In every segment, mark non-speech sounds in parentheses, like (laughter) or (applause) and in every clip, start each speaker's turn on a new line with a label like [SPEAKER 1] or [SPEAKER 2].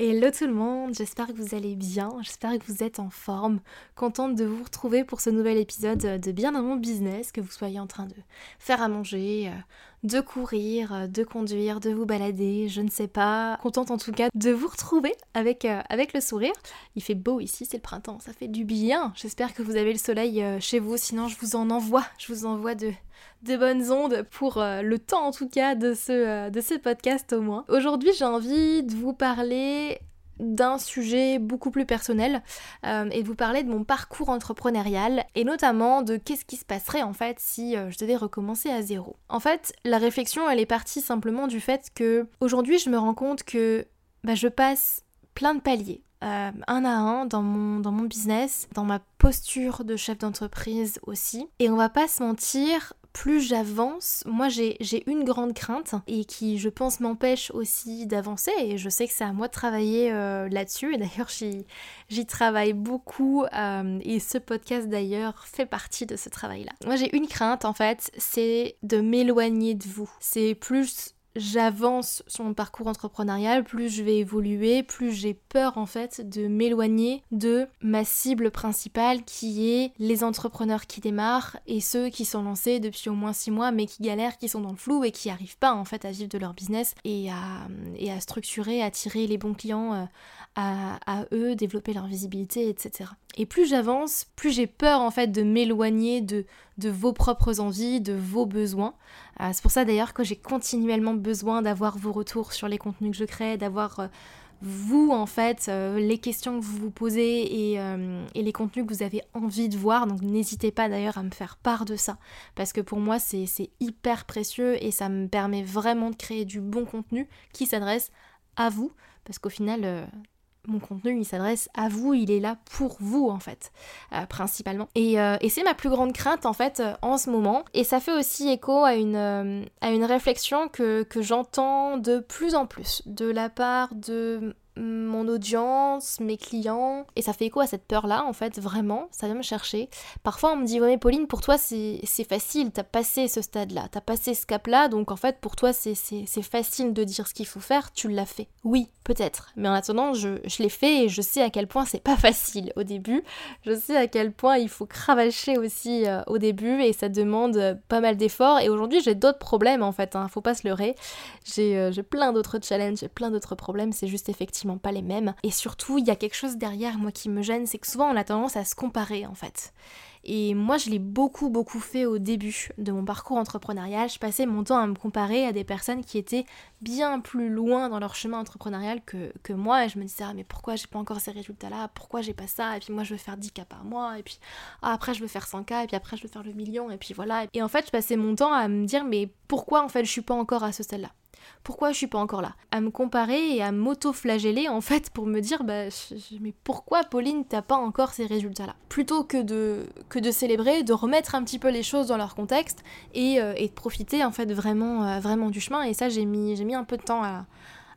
[SPEAKER 1] Hello tout le monde, j'espère que vous allez bien, j'espère que vous êtes en forme, contente de vous retrouver pour ce nouvel épisode de Bien dans mon business, que vous soyez en train de faire à manger, euh, de courir, euh, de conduire, de vous balader, je ne sais pas. Contente en tout cas de vous retrouver avec, euh, avec le sourire. Il fait beau ici, c'est le printemps, ça fait du bien. J'espère que vous avez le soleil chez vous, sinon je vous en envoie, je vous envoie de, de bonnes ondes pour euh, le temps en tout cas de ce, euh, de ce podcast au moins. Aujourd'hui j'ai envie de vous parler d'un sujet beaucoup plus personnel euh, et de vous parler de mon parcours entrepreneurial et notamment de qu'est-ce qui se passerait en fait si je devais recommencer à zéro. En fait, la réflexion elle est partie simplement du fait que aujourd'hui je me rends compte que bah, je passe plein de paliers. un à un dans mon, dans mon business, dans ma posture de chef d'entreprise aussi. Et on va pas se mentir, plus j'avance, moi j'ai une grande crainte et qui je pense m'empêche aussi d'avancer et je sais que c'est à moi de travailler euh, là-dessus et d'ailleurs j'y travaille beaucoup euh, et ce podcast d'ailleurs fait partie de ce travail-là. Moi j'ai une crainte en fait, c'est de m'éloigner de vous. C'est plus j'avance sur mon parcours entrepreneurial, plus je vais évoluer, plus j'ai peur en fait de m'éloigner de ma cible principale qui est les entrepreneurs qui démarrent et ceux qui sont lancés depuis au moins 6 mois mais qui galèrent, qui sont dans le flou et qui n'arrivent pas en fait à vivre de leur business et à, structurer, à tirer les bons clients euh, à, à eux, développer leur visibilité, etc. Et plus j'avance, plus j'ai peur en fait de m'éloigner de, de vos propres envies, de vos besoins. Euh, c'est pour ça d'ailleurs que j'ai continuellement besoin d'avoir vos retours sur les contenus que je crée, d'avoir euh, vous en fait, euh, les questions que vous vous posez et, et, les contenus que vous avez envie de voir. Donc n'hésitez pas d'ailleurs à me faire part de ça. Parce que pour moi c'est hyper précieux et ça me permet vraiment de créer du bon contenu qui s'adresse à vous. Parce qu'au final, mon contenu il s'adresse à vous, il est là pour vous en fait, euh, principalement. Euh, et, c'est ma plus grande crainte en fait euh, en ce moment. Et ça fait aussi écho à une, à une réflexion que, que j'entends de plus en plus de la part de mon audience, mes clients. Et ça fait écho à cette peur-là, en fait, vraiment, ça vient me chercher. Parfois, on me dit, ouais, mais Pauline, pour toi, c'est facile, t'as passé ce stade-là, t'as passé ce cap-là, donc en fait, pour toi, c'est facile de dire ce qu'il faut faire, tu l'as fait. Oui, peut-être. Mais en attendant, je, l'ai fait et je sais à quel point c'est pas (laughs) facile au début. Je sais à quel point il faut cravacher aussi euh, au début et ça demande euh, pas mal d'efforts. Et aujourd'hui, j'ai d'autres problèmes, en fait, hein, faut pas se leurrer. Euh, j'ai plein d'autres challenges, j'ai plein d'autres problèmes, c'est juste effectivement pas les mêmes. Et surtout, il y a quelque chose derrière moi qui me gêne, c'est que souvent on a tendance à se comparer en fait. Et moi, je l'ai beaucoup, beaucoup fait au début de mon parcours entrepreneurial. Je passais mon temps à me comparer à des personnes qui étaient bien plus loin dans leur chemin entrepreneurial que, moi. Et je me disais, ah, mais pourquoi j'ai pas encore ces résultats-là? Pourquoi j'ai pas ça? Et puis moi, je veux faire 10 cas par mois. Et puis ah, après, je veux faire 100 cas. Et puis après, je veux faire le million. Et puis voilà. Et en fait, je passais mon temps à me dire, mais pourquoi en fait, je suis pas encore à ce stade-là? Pourquoi je suis pas encore là? À me comparer et à m'auto-flageller en fait pour me dire bah mais pourquoi Pauline t'as pas encore ces résultats là Plutôt que de que de célébrer, de remettre un petit peu les choses dans leur contexte et, euh, et de profiter en fait vraiment euh, vraiment du chemin. Et ça j'ai mis j'ai mis un peu de temps à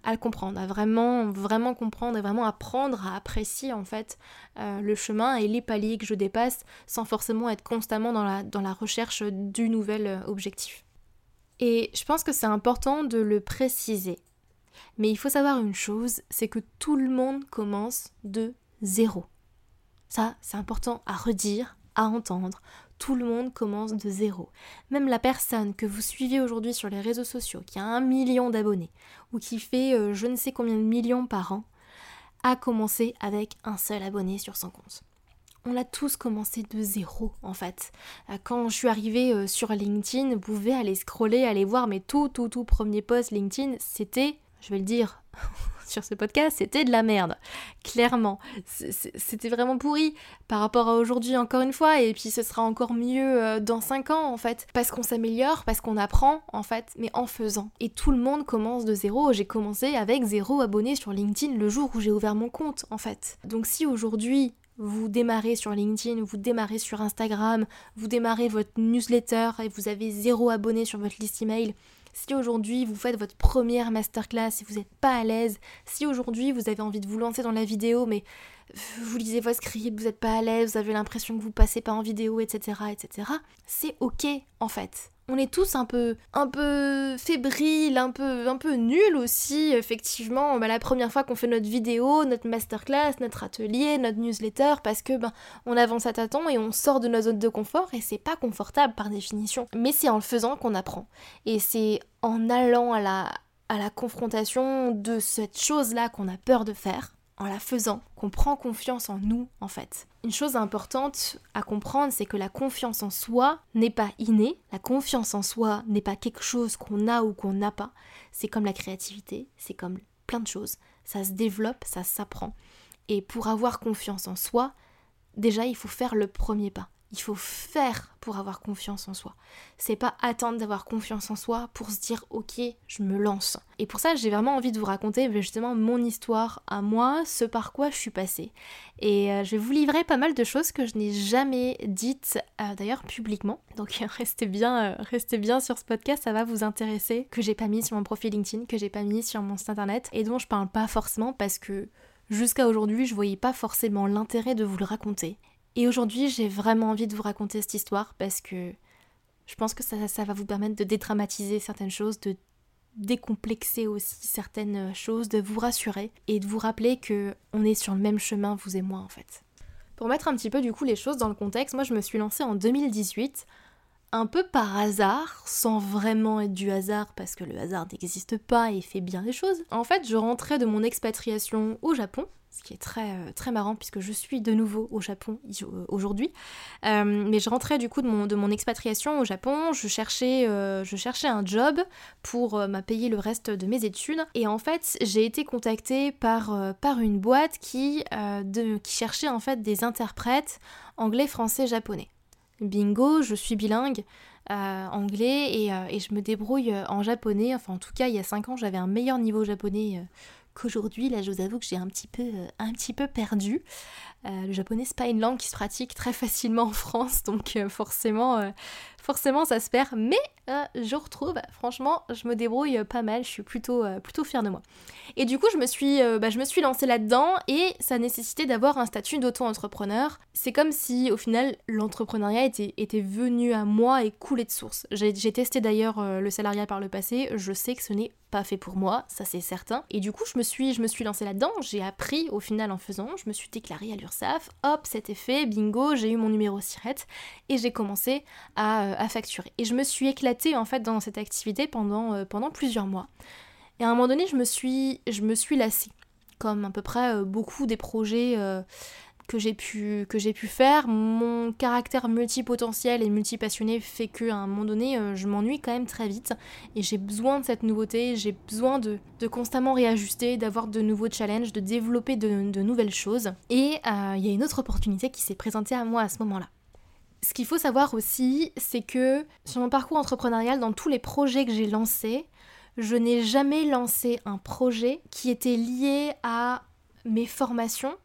[SPEAKER 1] à le comprendre, à vraiment, vraiment comprendre et vraiment apprendre à apprécier en fait euh, le chemin et les paliers que je dépasse sans forcément être constamment dans la, dans la recherche du nouvel objectif. Et je pense que c'est important de le préciser. Mais il faut savoir une chose, c'est que tout le monde commence de zéro. Ça, c'est important à redire, à entendre. Tout le monde commence de zéro. Même la personne que vous suivez aujourd'hui sur les réseaux sociaux, qui a un million d'abonnés, ou qui fait euh, je ne sais combien de millions par an, a commencé avec un seul abonné sur son compte on a tous commencé de zéro en fait. Euh, quand je suis arrivée euh, sur LinkedIn, vous pouvez aller scroller, aller voir mes tout tout tout premiers posts LinkedIn, c'était, je vais le dire, (laughs) sur ce podcast, c'était de la merde. Clairement. C'était vraiment pourri par rapport à aujourd'hui, encore une fois. Et puis ce sera encore mieux euh, dans 5 ans, en fait. Parce qu'on s'améliore, parce qu'on apprend, en fait, mais en faisant. Et tout le monde commence de zéro. J'ai commencé avec zéro abonné sur LinkedIn le jour où j'ai ouvert mon compte, en fait. Donc si aujourd'hui vous démarrez sur LinkedIn, vous démarrez sur Instagram, vous démarrez votre newsletter et vous avez zéro abonné sur votre liste email, si aujourd'hui vous faites votre première masterclass et vous n'êtes pas à l'aise, si aujourd'hui vous avez envie de vous lancer dans la vidéo mais vous lisez votre script, vous n'êtes pas à l'aise, vous avez l'impression que vous passez pas en vidéo, etc., etc., c'est ok en fait on est tous un peu un peu fébriles, un peu un peu nuls aussi effectivement. Bah, la première fois qu'on fait notre vidéo, notre masterclass, notre atelier, notre newsletter parce que ben on avance à tâtons et on sort de nos zone de confort et c'est pas confortable par définition. Mais c'est en le faisant qu'on apprend. Et c'est en allant à la à la confrontation de cette chose-là qu'on a peur de faire en la faisant, qu'on prend confiance en nous en fait. Une chose importante à comprendre, c'est que la confiance en soi n'est pas innée, la confiance en soi n'est pas quelque chose qu'on a ou qu'on n'a pas, c'est comme la créativité, c'est comme plein de choses, ça se développe, ça s'apprend. Et pour avoir confiance en soi, déjà il faut faire le premier pas. Il faut faire pour avoir confiance en soi. C'est pas attendre d'avoir confiance en soi pour se dire ok, je me lance. Et pour ça, j'ai vraiment envie de vous raconter justement mon histoire à moi, ce par quoi je suis passée. Et euh, je vais vous livrer pas mal de choses que je n'ai jamais dites euh, d'ailleurs publiquement. Donc (laughs) restez bien, euh, restez bien sur ce podcast, ça va vous intéresser. Que j'ai pas mis sur mon profil LinkedIn, que j'ai pas mis sur mon site internet et dont je parle pas forcément parce que jusqu'à aujourd'hui, je voyais pas forcément l'intérêt de vous le raconter. Et aujourd'hui, j'ai vraiment envie de vous raconter cette histoire parce que je pense que ça, va vous permettre de dédramatiser certaines choses, de décomplexer aussi certaines choses, de vous rassurer et de vous rappeler que on est sur le même chemin, vous et moi en fait. Pour mettre un petit peu du coup les choses dans le contexte, moi je me suis lancée en 2018 un peu par hasard, sans vraiment être du hasard parce que le hasard n'existe pas et fait bien les choses. En fait, je rentrais de mon expatriation au Japon ce qui est très, euh, très marrant puisque je suis de nouveau au Japon euh, aujourd'hui. Euh, mais je rentrais du coup de mon, de mon expatriation au Japon, je cherchais, je cherchais un job pour m'a payer le reste de mes études. Et en fait, j'ai été contactée par, par une boîte qui, de, qui cherchait en fait des interprètes anglais, français, japonais. Bingo, je suis bilingue. anglais et, et, je me débrouille en japonais. Enfin, en tout cas, il y a 5 ans, j'avais un meilleur niveau japonais qu'aujourd'hui, là, je vous avoue que j'ai un petit peu, euh, un petit peu perdu. Euh, le japonais, c'est pas une langue qui se pratique très facilement en France, donc euh, forcément, forcément, ça se perd. Mais je retrouve, franchement, je me débrouille pas mal. Je suis plutôt, plutôt fière de moi. Et du coup, je me suis, bah, je me suis lancée là-dedans et ça nécessitait d'avoir un statut d'auto-entrepreneur. C'est comme si, au final, l'entrepreneuriat était, était venu à moi et coulé de source. J'ai testé d'ailleurs le salariat par le passé. Je sais que ce n'est pas fait pour moi, ça c'est certain. Et du coup, je me suis, je me suis lancée là-dedans, j'ai appris au final en faisant, je me suis déclarée à l'URSSAF, hop, c'était fait, bingo, j'ai eu mon numéro SIRET et j'ai commencé à, à, facturer. Et je me suis éclatée en fait dans cette activité pendant, euh, pendant plusieurs mois. Et à un moment donné, je me suis, je me suis lassée, comme à peu près euh, beaucoup des projets euh, que j'ai pu, pu faire. Mon caractère multipotentiel et multipassionné fait que à un moment donné, euh, je m'ennuie quand même très vite et j'ai besoin de cette nouveauté, j'ai besoin de, de, constamment réajuster, d'avoir de nouveaux challenges, de développer de, de nouvelles choses. Et euh, il y a une autre opportunité qui s'est présentée à moi à ce moment-là. Ce qu'il faut savoir aussi, c'est que sur mon parcours entrepreneurial, dans tous les projets que j'ai lancés, je n'ai jamais lancé un projet qui était lié à mes formations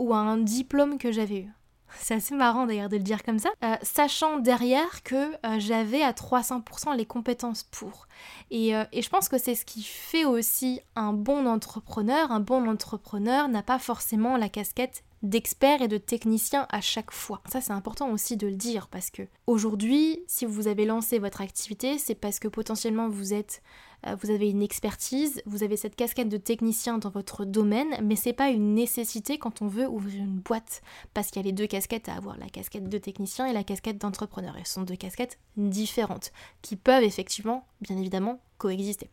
[SPEAKER 1] ou à un diplôme que j'avais eu. C'est assez marrant d'ailleurs de le dire comme ça, euh, sachant derrière que euh, j'avais à 300% les compétences pour. Et, euh, et je pense que c'est ce qui fait aussi un bon entrepreneur. Un bon entrepreneur n'a pas forcément la casquette d'expert et de technicien à chaque fois. Ça c'est important aussi de le dire parce que aujourd'hui, si vous avez lancé votre activité, c'est parce que potentiellement vous êtes euh, vous avez une expertise, vous avez cette casquette de technicien dans votre domaine, mais c'est pas une nécessité quand on veut ouvrir une boîte, parce qu'il y a les deux casquettes à avoir, la casquette de technicien et la casquette d'entrepreneur. Ce sont deux casquettes différentes, qui peuvent effectivement, bien évidemment, coexister.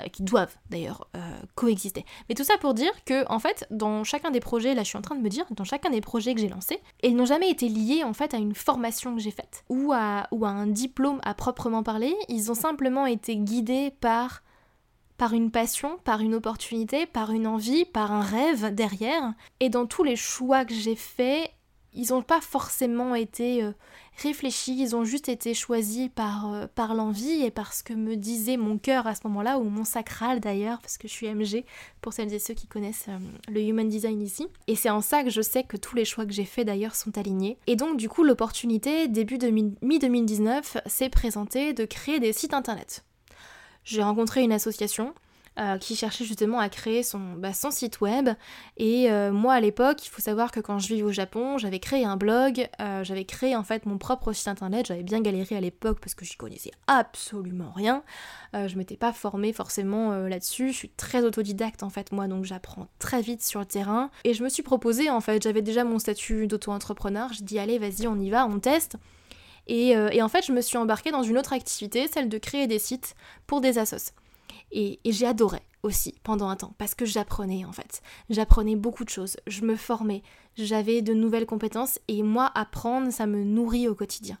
[SPEAKER 1] Euh, qui doivent d'ailleurs euh, coexister. Mais tout ça pour dire que, en fait, dans chacun des projets, là je suis en train de me dire, dans chacun des projets que j'ai lancés, ils n'ont jamais été liés en fait à une formation que j'ai faite ou à, ou à un diplôme à proprement parler, ils ont simplement été guidés par par une passion, par une opportunité, par une envie, par un rêve derrière. Et dans tous les choix que j'ai faits, ils n'ont pas forcément été euh, réfléchis, ils ont juste été choisis par, euh, par l'envie et par ce que me disait mon cœur à ce moment-là, ou mon sacral d'ailleurs, parce que je suis MG, pour celles et ceux qui connaissent euh, le Human Design ici. Et c'est en ça que je sais que tous les choix que j'ai faits d'ailleurs sont alignés. Et donc du coup, l'opportunité, début de mi-2019, s'est présentée de créer des sites internet. J'ai rencontré une association euh, qui cherchait justement à créer son, bah, site web. Et euh, moi à l'époque, il faut savoir que quand je vivais au Japon, j'avais créé un blog, euh, j'avais créé en fait mon propre site internet, j'avais bien galéré à l'époque parce que j'y connaissais absolument rien. je m'étais pas formée forcément là-dessus, je suis très autodidacte en fait moi, donc j'apprends très vite sur le terrain. Et je me suis proposé en fait, j'avais déjà mon statut d'auto-entrepreneur, je dis allez vas-y on y va, on teste. Et, et, en fait, je me suis embarquée dans une autre activité, celle de créer des sites pour des assos. Et, j'ai adoré aussi pendant un temps parce que j'apprenais en fait. J'apprenais beaucoup de choses, je me formais, j'avais de nouvelles compétences et moi apprendre ça me nourrit au quotidien.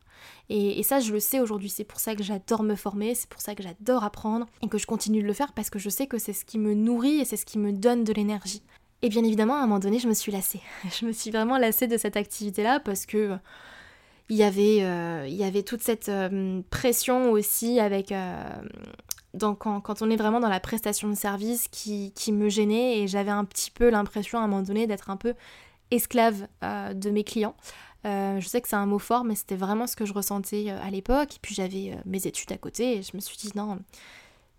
[SPEAKER 1] Et, ça je le sais aujourd'hui, c'est pour ça que j'adore me former, c'est pour ça que j'adore apprendre et que je continue de le faire parce que je sais que c'est ce qui me nourrit et c'est ce qui me donne de l'énergie. Et bien évidemment à un moment donné je me suis lassée. (laughs) Je me suis vraiment lassée de cette activité là parce que il y avait, euh, il y avait toute cette euh, pression aussi avec, euh, donc quand, on est vraiment dans la prestation de service qui, me gênait et j'avais un petit peu l'impression à un moment donné d'être un peu esclave euh, de mes clients. Euh, je sais que c'est un mot fort, mais c'était vraiment ce que je ressentais euh, à l'époque. Et puis j'avais mes études à côté et je me suis dit non,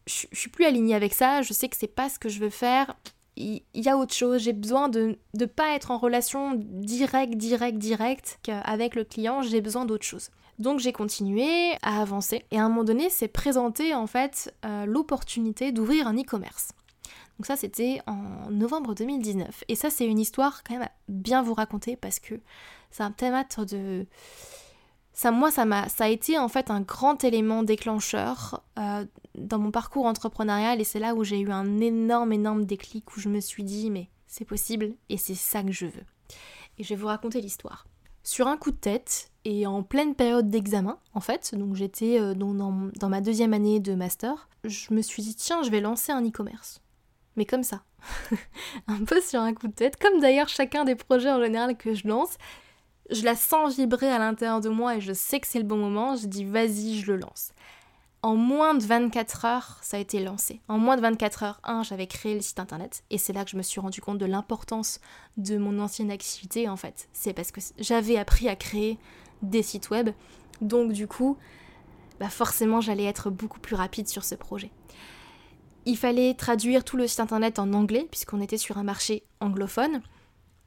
[SPEAKER 1] je, je suis plus alignée avec ça, je sais que c'est pas ce que je veux faire. Il y, a autre chose, j'ai besoin de ne pas être en relation directe, directe, directe avec le client, j'ai besoin d'autre chose. Donc j'ai continué à avancer et à un moment donné s'est présenté en fait euh, l'opportunité d'ouvrir un e-commerce. Donc ça c'était en novembre 2019 et ça c'est une histoire quand même à bien vous raconter parce que c'est un théâtre de ça moi ça m'a ça a été en fait un grand élément déclencheur euh, dans mon parcours entrepreneurial et c'est là où j'ai eu un énorme énorme déclic où je me suis dit mais c'est possible et c'est ça que je veux. Et je vais vous raconter l'histoire sur un coup de tête et en pleine période d'examen en fait, donc j'étais euh, dans, ma deuxième année de master, je me suis dit tiens je vais lancer un e-commerce. Mais comme ça, (laughs) un peu sur un coup de tête, comme d'ailleurs chacun des projets en général que je lance, je la sens vibrer à l'intérieur de moi et je sais que c'est le bon moment, je dis vas-y je le lance. En moins de 24 heures, ça a été lancé. En moins de 24 heures, un, j'avais créé le site internet et c'est là que je me suis rendu compte de l'importance de mon ancienne activité en fait. C'est parce que j'avais appris à créer des sites web, donc du coup, bah forcément j'allais être beaucoup plus rapide sur ce projet. Il fallait traduire tout le site internet en anglais puisqu'on était sur un marché anglophone,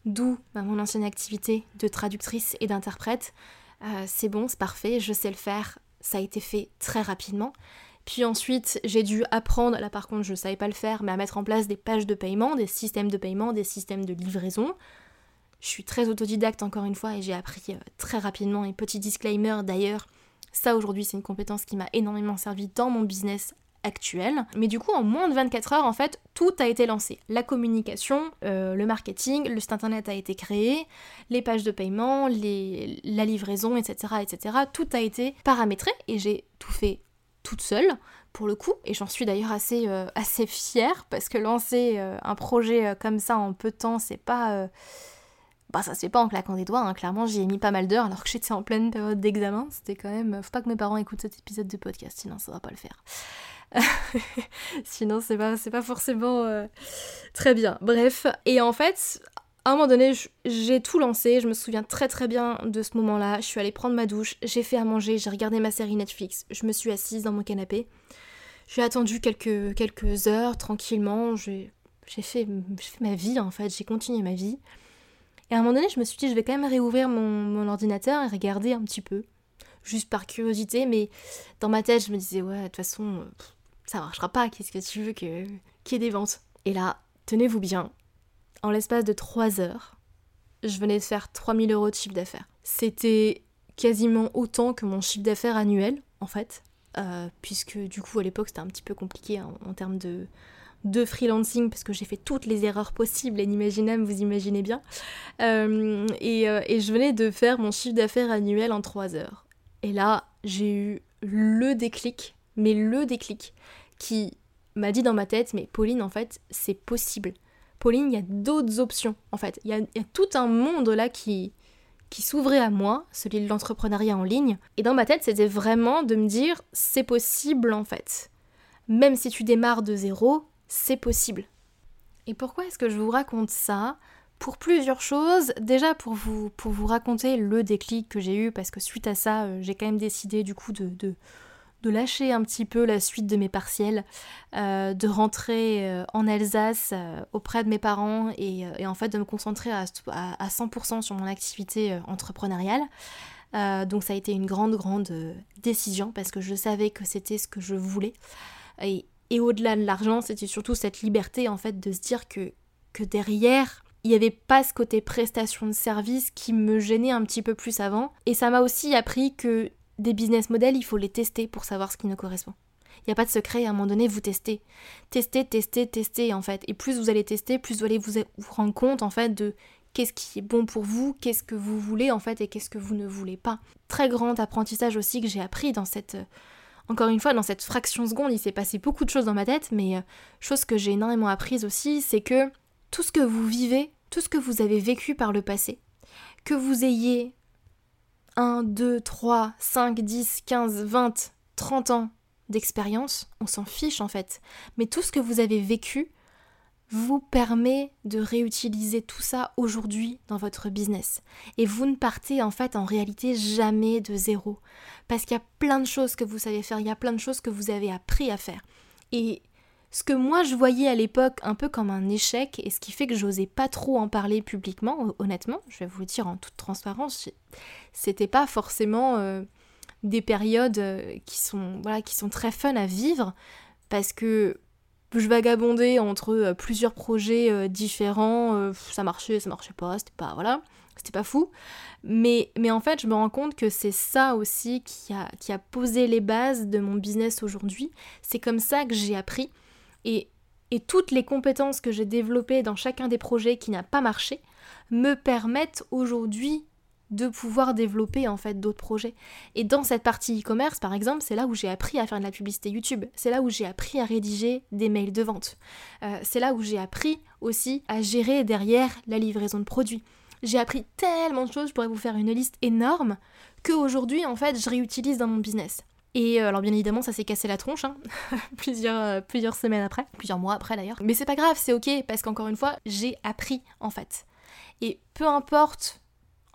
[SPEAKER 1] d'où bah, mon ancienne activité de traductrice et d'interprète. Euh, c'est bon, c'est parfait, je sais le faire, ça a été fait très rapidement. Puis ensuite, j'ai dû apprendre, là par contre je ne savais pas le faire, mais à mettre en place des pages de paiement, des systèmes de paiement, des systèmes de livraison. Je suis très autodidacte encore une fois et j'ai appris euh, très rapidement. Et petit disclaimer d'ailleurs, ça aujourd'hui c'est une compétence qui m'a énormément servi dans mon business actuel. Mais du coup, en moins de 24 heures, en fait, tout a été lancé. La communication, euh, le marketing, le site internet a été créé, les pages de paiement, la livraison, etc., etc. Tout a été paramétré et j'ai tout fait toute seule pour le coup et j'en suis d'ailleurs assez, euh, assez fière parce que lancer un projet comme ça en peu de temps c'est pas bah ça se fait pas en claquant des doigts hein. clairement j'y ai mis pas mal d'heures alors que j'étais en pleine période d'examen c'était quand même faut pas que mes parents écoutent cet épisode de podcast sinon ça va pas le faire (laughs) Sinon, c'est pas, pas forcément euh, très bien. Bref, et en fait, à un moment donné, j'ai tout lancé. Je me souviens très très bien de ce moment-là. Je suis allée prendre ma douche, j'ai fait à manger, j'ai regardé ma série Netflix. Je me suis assise dans mon canapé. J'ai attendu quelques, quelques heures tranquillement. J'ai fait, fait ma vie en fait, j'ai continué ma vie. Et à un moment donné, je me suis dit, je vais quand même réouvrir mon, ordinateur et regarder un petit peu. Juste par curiosité, mais dans ma tête, je me disais, ouais, de toute façon, ça marchera pas, qu'est-ce que tu veux que qu'il y ait des ventes? Et là, tenez-vous bien, en l'espace de 3 heures, je venais de faire 3000 euros de chiffre d'affaires. C'était quasiment autant que mon chiffre d'affaires annuel, en fait, euh, puisque du coup, à l'époque, c'était un petit peu compliqué en, termes de, de freelancing, parce que j'ai fait toutes les erreurs possibles et inimaginables, vous imaginez bien. Euh, et, euh, et je venais de faire mon chiffre d'affaires annuel en 3 heures. Et là, j'ai eu le déclic mais le déclic qui m'a dit dans ma tête, mais Pauline, en fait, c'est possible. Pauline, il y a d'autres options, en fait. Il y a, tout un monde là qui, qui s'ouvrait à moi, celui de l'entrepreneuriat en ligne. Et dans ma tête, c'était vraiment de me dire, c'est possible, en fait. Même si tu démarres de zéro, c'est possible. Et pourquoi est-ce que je vous raconte ça? Pour plusieurs choses. Déjà pour vous, raconter le déclic que j'ai eu, parce que suite à ça, euh, j'ai quand même décidé du coup de, de, lâcher un petit peu la suite de mes partiels, euh, de rentrer euh, en Alsace auprès de mes parents et, en fait de me concentrer à, à, 100% sur mon activité entrepreneuriale. donc ça a été une grande, grande décision parce que je savais que c'était ce que je voulais. Et, et au-delà de l'argent, c'était surtout cette liberté en fait de se dire que, derrière il n'y avait pas ce côté prestation de service qui me gênait un petit peu plus avant. Et ça m'a aussi appris que des business models, il faut les tester pour savoir ce qui nous correspond. Il n'y a pas de secret, à un moment donné, vous testez. Testez, testez, testez, en fait. Et plus vous allez tester, plus vous allez vous, rendre compte, en fait, de qu'est-ce qui est bon pour vous, qu'est-ce que vous voulez, en fait, et qu'est-ce que vous ne voulez pas. Très grand apprentissage aussi que j'ai appris dans cette... Encore une fois, dans cette fraction seconde, il s'est passé beaucoup de choses dans ma tête, mais euh, chose que j'ai énormément apprise aussi, c'est que tout ce que vous vivez tout ce que vous avez vécu par le passé, que vous ayez 1, 2, 3, 5, 10, 15, 20, 30 ans d'expérience, on s'en fiche en fait. Mais tout ce que vous avez vécu vous permet de réutiliser tout ça aujourd'hui dans votre business. Et vous ne partez en fait en réalité jamais de zéro. Parce qu'il y a plein de choses que vous savez faire, il y a plein de choses que vous avez appris à faire. Et ce que moi je voyais à l'époque un peu comme un échec et ce qui fait que j'osais pas trop en parler publiquement, honnêtement, je vais vous le dire en toute transparence, c'était pas forcément euh, des périodes euh, qui sont voilà qui sont très fun à vivre parce que je vagabondais entre euh, plusieurs projets différents, ça marchait, ça marchait pas, c'était pas voilà, c'était pas fou. Mais, mais en fait, je me rends compte que c'est ça aussi qui a, qui a posé les bases de mon business aujourd'hui. C'est comme ça que j'ai appris et, toutes les compétences que j'ai développées dans chacun des projets qui n'a pas marché me permettent aujourd'hui de pouvoir développer en fait d'autres projets. Et dans cette partie e-commerce, par exemple, c'est là où j'ai appris à faire de la publicité YouTube. C'est là où j'ai appris à rédiger des mails de vente. Euh, c'est là où j'ai appris aussi à gérer derrière la livraison de produits. J'ai appris tellement de choses, je pourrais vous faire une liste énorme, qu'aujourd'hui, en fait, je réutilise dans mon business. Et euh, alors bien évidemment ça s'est cassé la tronche, hein. (laughs) plusieurs, euh, plusieurs semaines après, plusieurs mois après d'ailleurs. Mais c'est pas grave, c'est ok, parce qu'encore une fois, j'ai appris en fait. Et peu importe,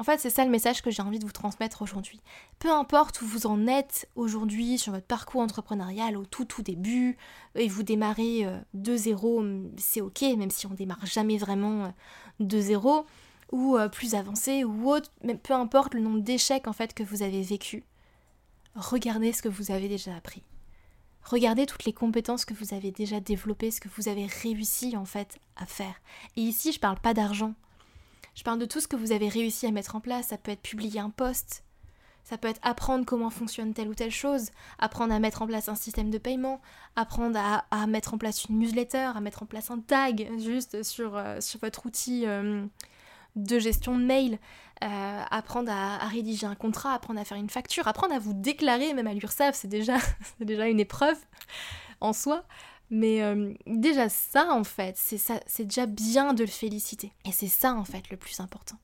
[SPEAKER 1] en fait c'est ça le message que j'ai envie de vous transmettre aujourd'hui. Peu importe où vous en êtes aujourd'hui sur votre parcours entrepreneurial au tout tout début, et vous démarrez euh, de zéro, c'est ok, même si on démarre jamais vraiment de zéro, ou plus avancé ou autre, mais peu importe le nombre d'échecs en fait que vous avez vécu regardez ce que vous avez déjà appris. Regardez toutes les compétences que vous avez déjà développées, ce que vous avez réussi en fait à faire. Et ici, je parle pas d'argent. Je parle de tout ce que vous avez réussi à mettre en place. Ça peut être publier un post, ça peut être apprendre comment fonctionne telle ou telle chose, apprendre à mettre en place un système de paiement, apprendre à, mettre en place une newsletter, à mettre en place un tag juste sur, euh, votre outil euh, de gestion de mail, euh, apprendre à, rédiger un contrat, apprendre à faire une facture, apprendre à vous déclarer même à l'URSSAF, c'est déjà, (laughs) déjà une épreuve en soi. Mais euh, déjà ça en fait, c'est déjà bien de le féliciter. Et c'est ça en fait le plus important.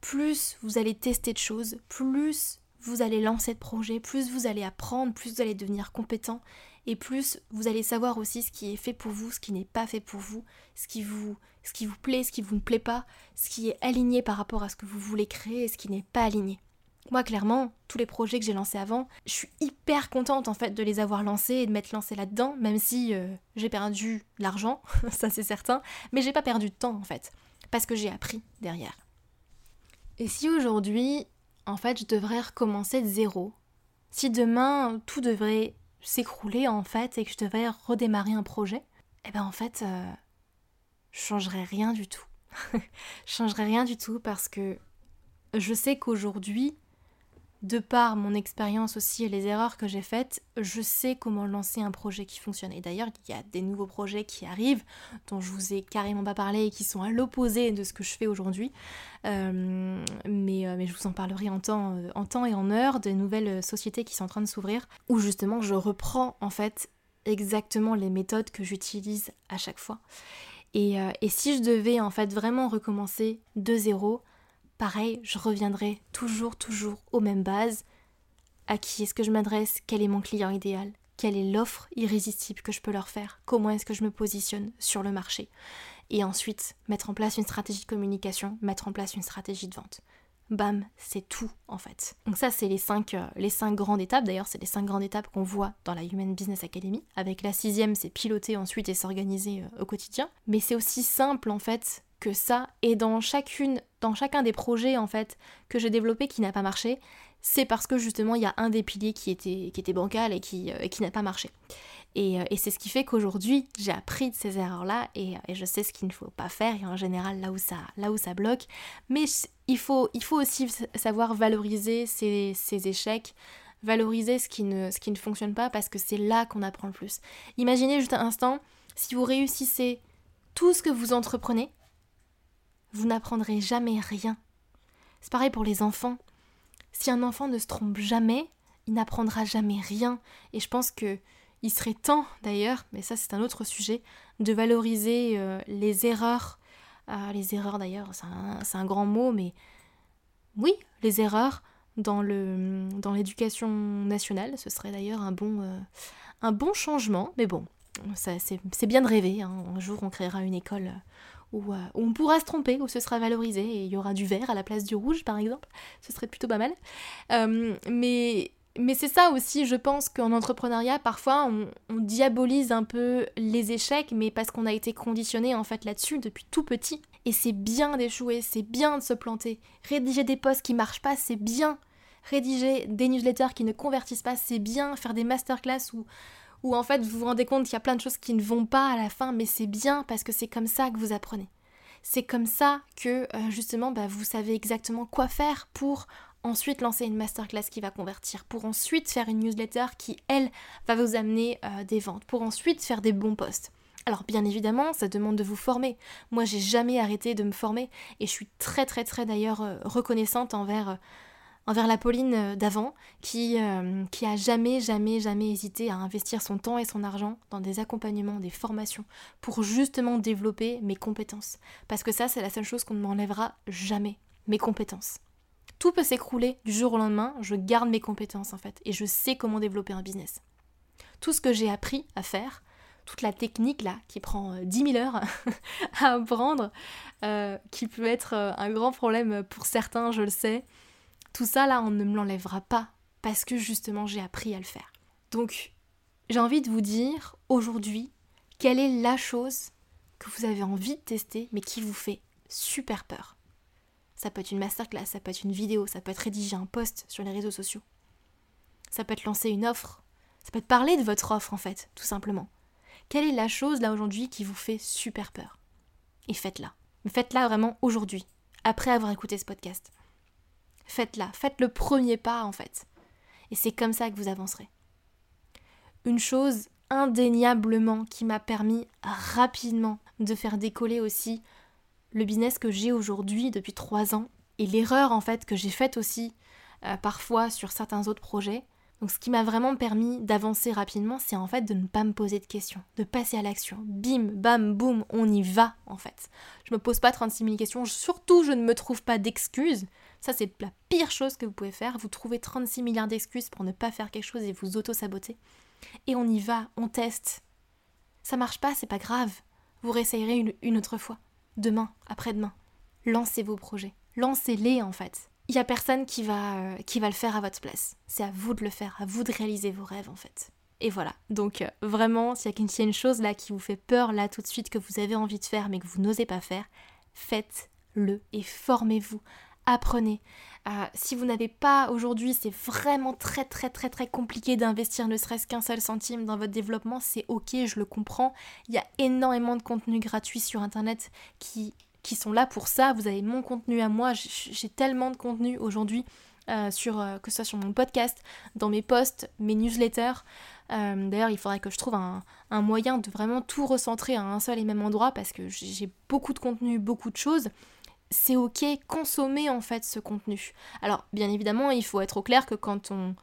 [SPEAKER 1] Plus vous allez tester de choses, plus vous allez lancer de projets, plus vous allez apprendre, plus vous allez devenir compétent et plus vous allez savoir aussi ce qui est fait pour vous, ce qui n'est pas fait pour vous, ce qui vous, vous plaît, ce qui vous ne plaît pas, ce qui est aligné par rapport à ce que vous voulez créer et ce qui n'est pas aligné. Moi, clairement, tous les projets que j'ai lancés avant, je suis hyper contente en fait de les avoir lancés et de m'être lancée là-dedans, même si euh, j'ai perdu de l'argent, (laughs) ça c'est certain, mais j'ai pas perdu de temps en fait, parce que j'ai appris derrière. Et si aujourd'hui, en fait, je devrais recommencer de zéro, si demain tout devrait s'écrouler en fait et que je devais redémarrer un projet, eh ben en fait, euh, je changerais rien du tout. (laughs) je changerais rien du tout parce que je sais qu'aujourd'hui, de par mon expérience aussi et les erreurs que j'ai faites, je sais comment lancer un projet qui fonctionne. Et d'ailleurs, il y a des nouveaux projets qui arrivent, dont je vous ai carrément pas parlé et qui sont à l'opposé de ce que je fais aujourd'hui. Euh, mais, euh, mais, je vous en parlerai en temps, euh, en temps et en heure, de nouvelles sociétés qui sont en train de s'ouvrir, où justement je reprends en fait exactement les méthodes que j'utilise à chaque fois. Et, et, si je devais en fait vraiment recommencer de zéro, pareil, je reviendrai toujours, toujours aux mêmes bases. À qui est-ce que je m'adresse? Quel est mon client idéal? Quelle est l'offre irrésistible que je peux leur faire? Comment est-ce que je me positionne sur le marché? Et ensuite, mettre en place une stratégie de communication, mettre en place une stratégie de vente bam, c'est tout en fait. Donc ça, c'est les cinq, euh, grandes étapes. D'ailleurs, c'est les cinq grandes étapes qu'on voit dans la Human Business Academy. Avec la sixième, c'est piloter ensuite et s'organiser euh, au quotidien. Mais c'est aussi simple en fait que ça. Et dans chacune, dans chacun des projets en fait que j'ai développé qui n'a pas marché, c'est parce que justement il y a un des piliers qui était, qui était bancal et qui, euh, qui n'a pas marché. Et, et c'est ce qui fait qu'aujourd'hui j'ai appris de ces erreurs-là et, et, je sais ce qu'il ne faut pas faire et en général là où ça, là où ça bloque. Mais il faut, il faut aussi savoir valoriser ces, échecs, valoriser ce qui, ne, ce qui ne fonctionne pas parce que c'est là qu'on apprend le plus. Imaginez juste un instant, si vous réussissez tout ce que vous entreprenez, vous n'apprendrez jamais rien. C'est pareil pour les enfants. Si un enfant ne se trompe jamais, il n'apprendra jamais rien. Et je pense que il serait temps d'ailleurs, mais ça c'est un autre sujet, de valoriser euh, les erreurs ah, les erreurs d'ailleurs, c'est un, grand mot, mais oui, les erreurs dans, le, dans l'éducation nationale, ce serait d'ailleurs un, bon, euh, un bon changement, mais bon, c'est, bien de rêver, hein. un jour on créera une école où, euh, on pourra se tromper, où ce sera valorisé, et il y aura du vert à la place du rouge par exemple, ce serait plutôt pas mal. Euh, mais mais c'est ça aussi, je pense qu'en entrepreneuriat, parfois, on, diabolise un peu les échecs, mais parce qu'on a été conditionné en fait là-dessus depuis tout petit. Et c'est bien d'échouer, c'est bien de se planter. Rédiger des posts qui marchent pas, c'est bien. Rédiger des newsletters qui ne convertissent pas, c'est bien. Faire des masterclass où, où en fait vous vous rendez compte qu'il y a plein de choses qui ne vont pas à la fin, mais c'est bien parce que c'est comme ça que vous apprenez. C'est comme ça que euh, justement bah, vous savez exactement quoi faire pour ensuite lancer une masterclass qui va convertir, pour ensuite faire une newsletter qui, elle, va vous amener euh, des ventes, pour ensuite faire des bons posts. Alors bien évidemment, ça demande de vous former. Moi, j'ai jamais arrêté de me former et je suis très très très d'ailleurs euh, reconnaissante envers, envers la Pauline d'avant qui, qui a jamais jamais jamais hésité à investir son temps et son argent dans des accompagnements, des formations pour justement développer mes compétences. Parce que ça, c'est la seule chose qu'on ne m'enlèvera jamais, mes compétences. Tout peut s'écrouler du jour au lendemain, je garde mes compétences en fait et je sais comment développer un business. Tout ce que j'ai appris à faire, toute la technique là qui prend 10 euh, 000 heures (laughs) à apprendre, euh, qui peut être euh, un grand problème pour certains, je le sais, tout ça là on ne me l'enlèvera pas parce que justement j'ai appris à le faire. Donc j'ai envie de vous dire aujourd'hui quelle est la chose que vous avez envie de tester mais qui vous fait super peur. Ça peut être une masterclass, ça peut être une vidéo, ça peut être rédiger un post sur les réseaux sociaux. Ça peut être lancer une offre. Ça peut être parler de votre offre en fait, tout simplement. Quelle est la chose là aujourd'hui qui vous fait super peur? Et faites-la. Faites-la vraiment aujourd'hui, après avoir écouté ce podcast. Faites-la, faites le premier pas en fait. Et c'est comme ça que vous avancerez. Une chose indéniablement qui m'a permis rapidement de faire décoller aussi le business que j'ai aujourd'hui depuis trois ans et l'erreur en fait que j'ai faite aussi euh, parfois sur certains autres projets. Donc ce qui m'a vraiment permis d'avancer rapidement, c'est en fait de ne pas me poser de questions, de passer à l'action. Bim, bam, boum, on y va en fait. Je me pose pas 36 000 questions, surtout je ne me trouve pas d'excuses. Ça c'est la pire chose que vous pouvez faire, vous trouvez 36 milliards d'excuses pour ne pas faire quelque chose et vous auto-saboter. Et on y va, on teste. Ça marche pas, c'est pas grave. Vous réessayerez une autre fois demain, après-demain. Lancez vos projets. Lancez-les en fait. Il n'y a personne qui va, euh, qui va le faire à votre place. C'est à vous de le faire, à vous de réaliser vos rêves en fait. Et voilà. Donc euh, vraiment, s'il y a une chose là qui vous fait peur là tout de suite, que vous avez envie de faire mais que vous n'osez pas faire, faites-le et formez-vous apprenez. Euh, si vous n'avez pas aujourd'hui, c'est vraiment très très très très compliqué d'investir ne serait-ce qu'un seul centime dans votre développement, c'est ok, je le comprends. Il y a énormément de contenus gratuits sur internet qui, qui sont là pour ça. Vous avez mon contenu à moi, j'ai tellement de contenu aujourd'hui. Euh, sur, euh, que ce soit sur mon podcast, dans mes posts, mes newsletters. D'ailleurs, il faudrait que je trouve un, un, moyen de vraiment tout recentrer à un seul et même endroit parce que j'ai beaucoup de contenu, beaucoup de choses c'est ok, consommer en fait ce contenu. Alors bien évidemment, il faut être au clair que quand on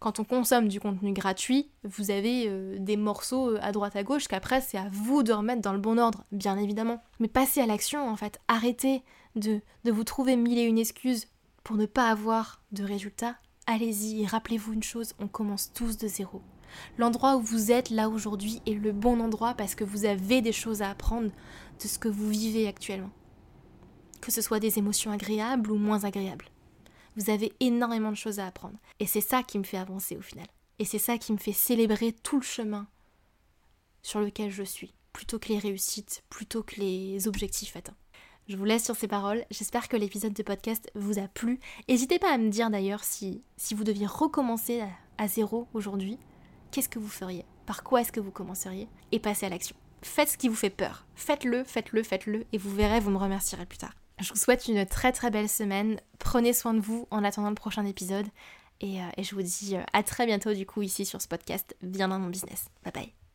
[SPEAKER 1] Quand on consomme du contenu gratuit, vous avez euh, des morceaux euh, à droite à gauche qu'après c'est à vous de remettre dans le bon ordre, bien évidemment. Mais passez à l'action en fait, arrêtez de, de vous trouver mille et une excuses pour ne pas avoir de résultats. Allez-y et rappelez-vous une chose, on commence tous de zéro. L'endroit où vous êtes là aujourd'hui est le bon endroit parce que vous avez des choses à apprendre de ce que vous vivez actuellement. Que ce soit des émotions agréables ou moins agréables. Vous avez énormément de choses à apprendre. Et c'est ça qui me fait avancer au final. Et c'est ça qui me fait célébrer tout le chemin sur lequel je suis, plutôt que les réussites, plutôt que les objectifs atteints. Je vous laisse sur ces paroles. J'espère que l'épisode de podcast vous a plu. N'hésitez pas à me dire d'ailleurs si, si vous deviez recommencer à, à zéro aujourd'hui, qu'est-ce que vous feriez? Par quoi est-ce que vous commenceriez? Et passez à l'action. Faites ce qui vous fait peur. Faites-le, faites-le, faites-le, et vous verrez, vous me remercierez plus tard. Je vous souhaite une très très belle semaine. Prenez soin de vous en attendant le prochain épisode. Et, euh, je vous dis euh, à très bientôt du coup ici sur ce podcast Bien dans mon business. Bye bye.